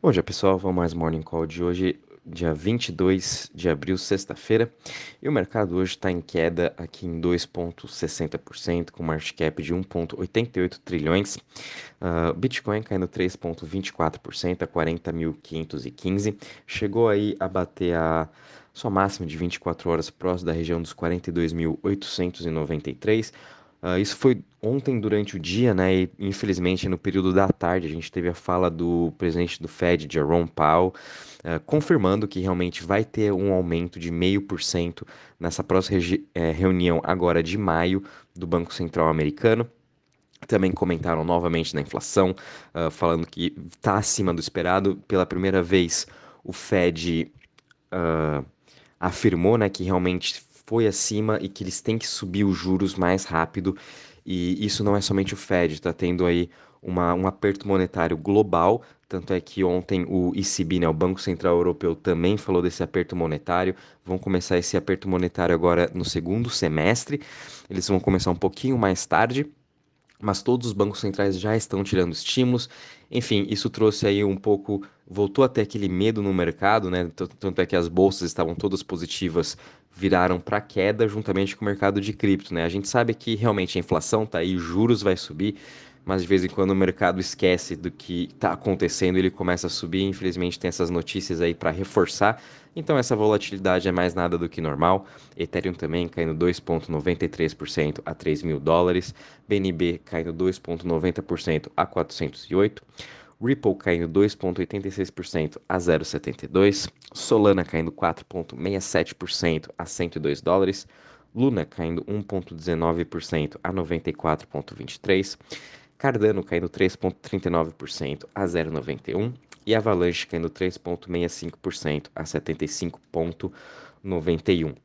Bom dia pessoal, vamos mais Morning Call de hoje, dia 22 de abril, sexta-feira. E o mercado hoje está em queda aqui em 2,60%, com market cap de 1,88 trilhões. Uh, Bitcoin caindo 3,24% a 40.515. Chegou aí a bater a sua máxima de 24 horas próximo da região dos 42.893. Uh, isso foi ontem durante o dia, né? E infelizmente no período da tarde a gente teve a fala do presidente do Fed, Jerome Powell, uh, confirmando que realmente vai ter um aumento de meio por cento nessa próxima é, reunião agora de maio do Banco Central Americano. Também comentaram novamente na inflação, uh, falando que está acima do esperado. Pela primeira vez, o Fed afirmou né, que realmente foi acima e que eles têm que subir os juros mais rápido. E isso não é somente o Fed, está tendo aí uma, um aperto monetário global. Tanto é que ontem o ECB, né, o Banco Central Europeu, também falou desse aperto monetário. Vão começar esse aperto monetário agora no segundo semestre. Eles vão começar um pouquinho mais tarde mas todos os bancos centrais já estão tirando estímulos. Enfim, isso trouxe aí um pouco, voltou até aquele medo no mercado, né? Tanto é que as bolsas estavam todas positivas, viraram para queda juntamente com o mercado de cripto, né? A gente sabe que realmente a inflação tá aí, juros vai subir, mas de vez em quando o mercado esquece do que está acontecendo, ele começa a subir. Infelizmente tem essas notícias aí para reforçar. Então essa volatilidade é mais nada do que normal. Ethereum também caindo 2,93% a 3 mil dólares. BNB caindo 2,90% a 408. Ripple caindo 2,86% a 0,72. Solana caindo 4,67% a 102 dólares. Luna caindo 1,19% a 94,23. Cardano caindo 3,39% a 0,91 e Avalanche caindo 3,65% a 75,91.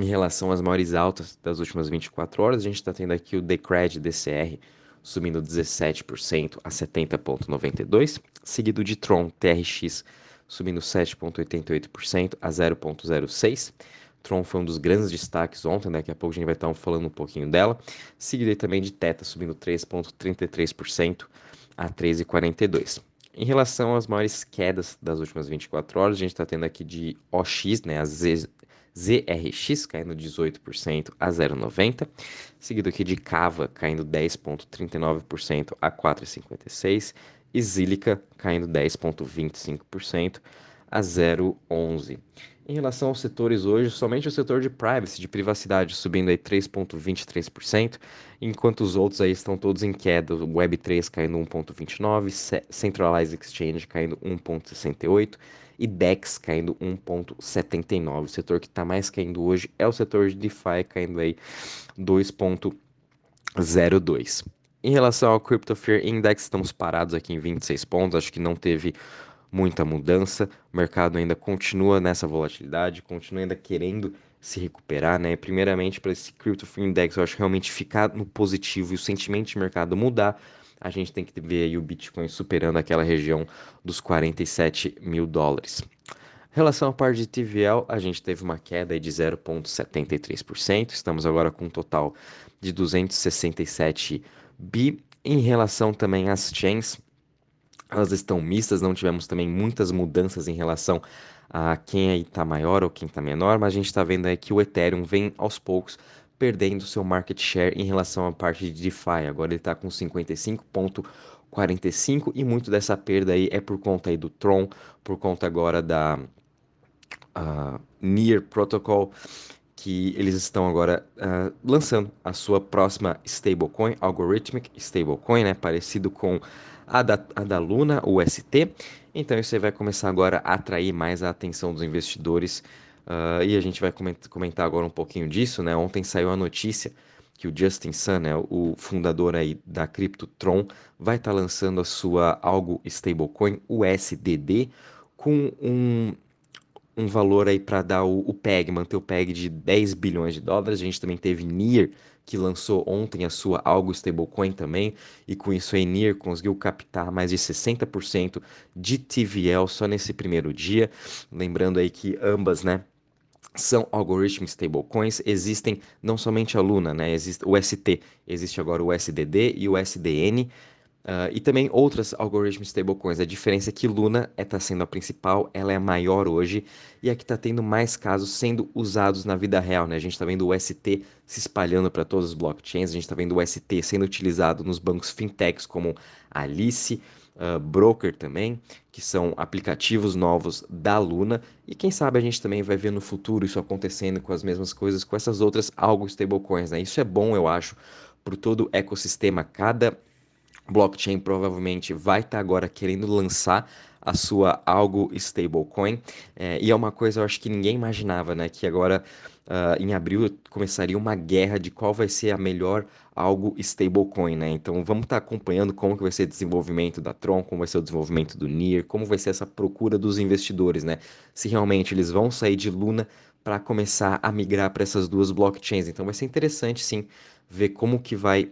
Em relação às maiores altas das últimas 24 horas, a gente está tendo aqui o Decred DCR subindo 17% a 70,92, seguido de Tron TRX subindo 7,88% a 0,06. Tron foi um dos grandes destaques ontem, daqui a pouco a gente vai estar falando um pouquinho dela. Seguida também de Teta subindo 3,33% a 13,42%. Em relação às maiores quedas das últimas 24 horas, a gente está tendo aqui de OX, né, a Z, ZRX caindo 18% a 0,90, seguido aqui de Cava caindo 10,39% a 4,56 e Zilica caindo 10,25% a 0,11. Em relação aos setores hoje, somente o setor de privacy, de privacidade, subindo aí 3,23%, enquanto os outros aí estão todos em queda. O Web3 caindo 1,29%, Centralized Exchange caindo 1,68% e DEX caindo 1,79%. O setor que está mais caindo hoje é o setor de DeFi, caindo aí 2,02%. Em relação ao Crypto Fear Index, estamos parados aqui em 26 pontos, acho que não teve muita mudança. O mercado ainda continua nessa volatilidade, continua ainda querendo se recuperar, né? Primeiramente, para esse Crypto Free Index, eu acho realmente ficar no positivo e o sentimento de mercado mudar, a gente tem que ver aí o Bitcoin superando aquela região dos 47 mil dólares. Em relação à parte de TVL, a gente teve uma queda de 0,73%, estamos agora com um total de 267 bi. Em relação também às chains, elas estão mistas, não tivemos também muitas mudanças em relação a quem aí está maior ou quem está menor, mas a gente está vendo aí que o Ethereum vem aos poucos perdendo seu market share em relação à parte de DeFi. Agora ele está com 55,45 e muito dessa perda aí é por conta aí do Tron, por conta agora da uh, Near Protocol, que eles estão agora uh, lançando a sua próxima stablecoin, Algorithmic Stablecoin, né, parecido com a da, Luna, o ST. Então isso vai começar agora a atrair mais a atenção dos investidores. Uh, e a gente vai comentar agora um pouquinho disso, né? Ontem saiu a notícia que o Justin Sun, né, o fundador aí da CryptoTron, vai estar tá lançando a sua algo stablecoin, o SDD, com um, um valor aí para dar o, o, PEG, manter o PEG de 10 bilhões de dólares. A gente também teve NIR, que lançou ontem a sua algo stablecoin também, e com isso a Enir conseguiu captar mais de 60% de TVL só nesse primeiro dia. Lembrando aí que ambas, né, são algorithm stablecoins, existem não somente a Luna, né, existe o ST, existe agora o SDD e o SDN, Uh, e também outras algoritmos stablecoins. A diferença é que Luna está sendo a principal, ela é a maior hoje e é que está tendo mais casos sendo usados na vida real. Né? A gente está vendo o ST se espalhando para todos os blockchains, a gente está vendo o ST sendo utilizado nos bancos fintechs como Alice, uh, Broker também, que são aplicativos novos da Luna. E quem sabe a gente também vai ver no futuro isso acontecendo com as mesmas coisas com essas outras algo stablecoins. Né? Isso é bom, eu acho, para todo o ecossistema. Cada blockchain provavelmente vai estar tá agora querendo lançar a sua algo stablecoin. É, e é uma coisa eu acho que ninguém imaginava, né? Que agora uh, em abril começaria uma guerra de qual vai ser a melhor algo stablecoin, né? Então vamos estar tá acompanhando como que vai ser o desenvolvimento da Tron, como vai ser o desenvolvimento do NIR, como vai ser essa procura dos investidores, né? Se realmente eles vão sair de Luna para começar a migrar para essas duas blockchains. Então vai ser interessante sim ver como que vai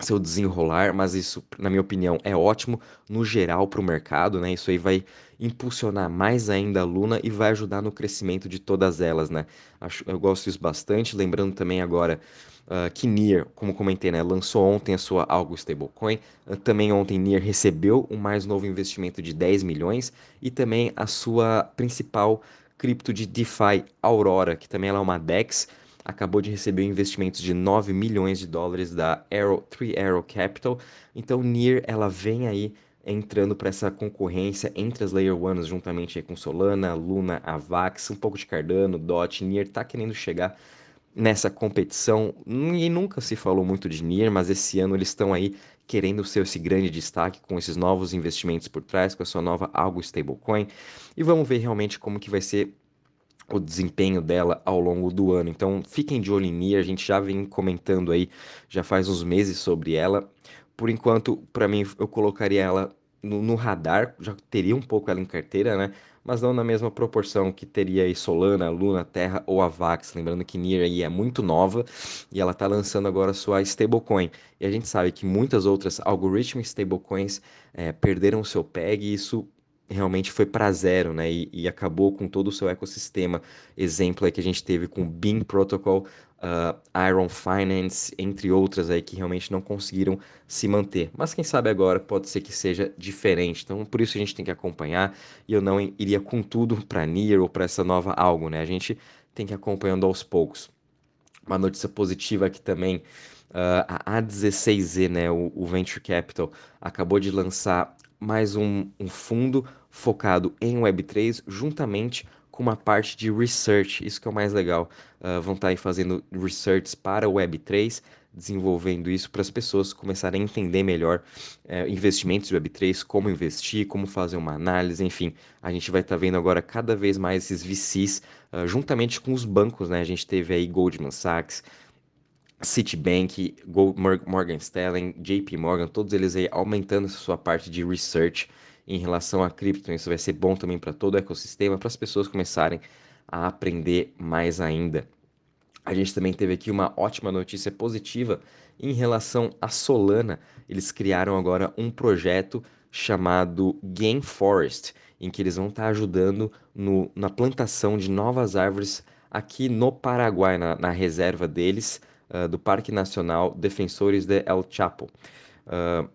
seu desenrolar, mas isso, na minha opinião, é ótimo no geral para o mercado, né? Isso aí vai impulsionar mais ainda a Luna e vai ajudar no crescimento de todas elas, né? Acho, eu gosto disso bastante, lembrando também agora uh, que Nier, como comentei, né, lançou ontem a sua algo stablecoin. Uh, também ontem Nier recebeu um mais novo investimento de 10 milhões e também a sua principal cripto de DeFi Aurora, que também é uma DEX acabou de receber investimentos de 9 milhões de dólares da Arrow, Three Arrow Capital. Então, NIR ela vem aí entrando para essa concorrência entre as Layer Ones, juntamente com Solana, Luna, Avax, um pouco de Cardano, DOT, NIR está querendo chegar nessa competição. E nunca se falou muito de NIR, mas esse ano eles estão aí querendo ser esse grande destaque com esses novos investimentos por trás, com a sua nova algo stablecoin. E vamos ver realmente como que vai ser o desempenho dela ao longo do ano. Então fiquem de olho em Nia, a gente já vem comentando aí já faz uns meses sobre ela. Por enquanto, para mim, eu colocaria ela no, no, radar, já teria um pouco ela em carteira, né? Mas não na mesma proporção que teria aí Solana, Luna, Terra ou Avax. Lembrando que Nier aí é muito nova e ela está lançando agora sua stablecoin. E a gente sabe que muitas outras algoritmos stablecoins é, perderam seu PEG e isso realmente foi para zero, né? E, e, acabou com todo o seu ecossistema. Exemplo aí que a gente teve com Beam Protocol, uh, Iron Finance, entre outras aí que realmente não conseguiram se manter. Mas quem sabe agora pode ser que seja diferente. Então por isso a gente tem que acompanhar. E eu não iria com tudo para Nier ou para essa nova algo, né? A gente tem que ir acompanhando aos poucos. Uma notícia positiva aqui também. Uh, a A16Z, né, o, o Venture Capital, acabou de lançar mais um, um fundo focado em Web3, juntamente com uma parte de research. Isso que é o mais legal. Uh, vão estar tá aí fazendo research para Web3, desenvolvendo isso para as pessoas começarem a entender melhor uh, investimentos de Web3, como investir, como fazer uma análise, enfim. A gente vai estar tá vendo agora cada vez mais esses VCs, uh, juntamente com os bancos, né? A gente teve aí Goldman Sachs, Citibank, Morgan Stanley, JP Morgan, todos eles aí aumentando sua parte de research em relação a cripto. Isso vai ser bom também para todo o ecossistema, para as pessoas começarem a aprender mais ainda. A gente também teve aqui uma ótima notícia positiva em relação à Solana. Eles criaram agora um projeto chamado Game Forest, em que eles vão estar ajudando no, na plantação de novas árvores aqui no Paraguai, na, na reserva deles uh, do Parque Nacional Defensores de El Chapo. Uh,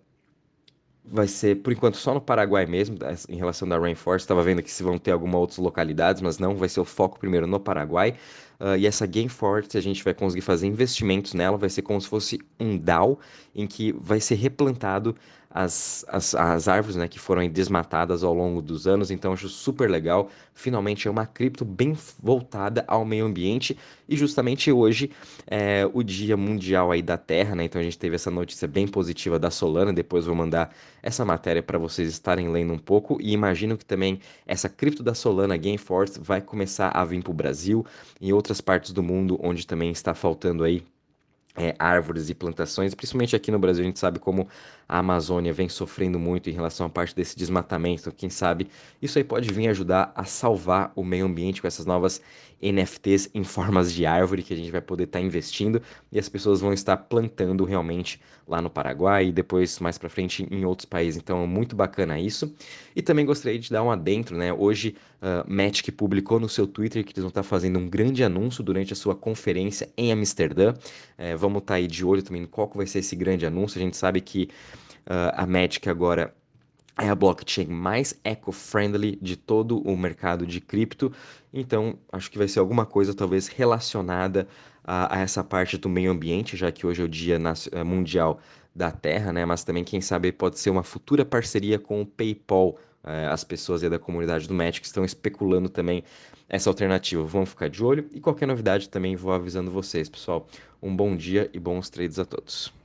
vai ser, por enquanto, só no Paraguai mesmo, em relação da Rainforest. Estava vendo que se vão ter algumas outras localidades, mas não, vai ser o foco primeiro no Paraguai. Uh, e essa Game Forest, a gente vai conseguir fazer investimentos nela, vai ser como se fosse um DAO, em que vai ser replantado as, as, as árvores né, que foram desmatadas ao longo dos anos, então acho super legal. Finalmente é uma cripto bem voltada ao meio ambiente e justamente hoje é o Dia Mundial aí da Terra, né? Então a gente teve essa notícia bem positiva da Solana, depois vou mandar essa matéria para vocês estarem lendo um pouco e imagino que também essa cripto da Solana Gameforce vai começar a vir para o Brasil e outras partes do mundo onde também está faltando aí é, árvores e plantações, principalmente aqui no Brasil, a gente sabe como a Amazônia vem sofrendo muito em relação à parte desse desmatamento. Quem sabe isso aí pode vir ajudar a salvar o meio ambiente com essas novas NFTs em formas de árvore que a gente vai poder estar tá investindo e as pessoas vão estar plantando realmente lá no Paraguai e depois mais para frente em outros países. Então, muito bacana isso. E também gostaria de dar um adentro, né? Hoje, uh, Magic publicou no seu Twitter que eles vão estar tá fazendo um grande anúncio durante a sua conferência em Amsterdã. É, vamos estar tá aí de olho também qual vai ser esse grande anúncio. A gente sabe que Uh, a Magic agora é a blockchain mais eco-friendly de todo o mercado de cripto. Então, acho que vai ser alguma coisa talvez relacionada a, a essa parte do meio ambiente, já que hoje é o Dia eh, Mundial da Terra, né? Mas também, quem sabe, pode ser uma futura parceria com o PayPal. É, as pessoas da comunidade do Magic estão especulando também essa alternativa. Vamos ficar de olho e qualquer novidade também vou avisando vocês, pessoal. Um bom dia e bons trades a todos.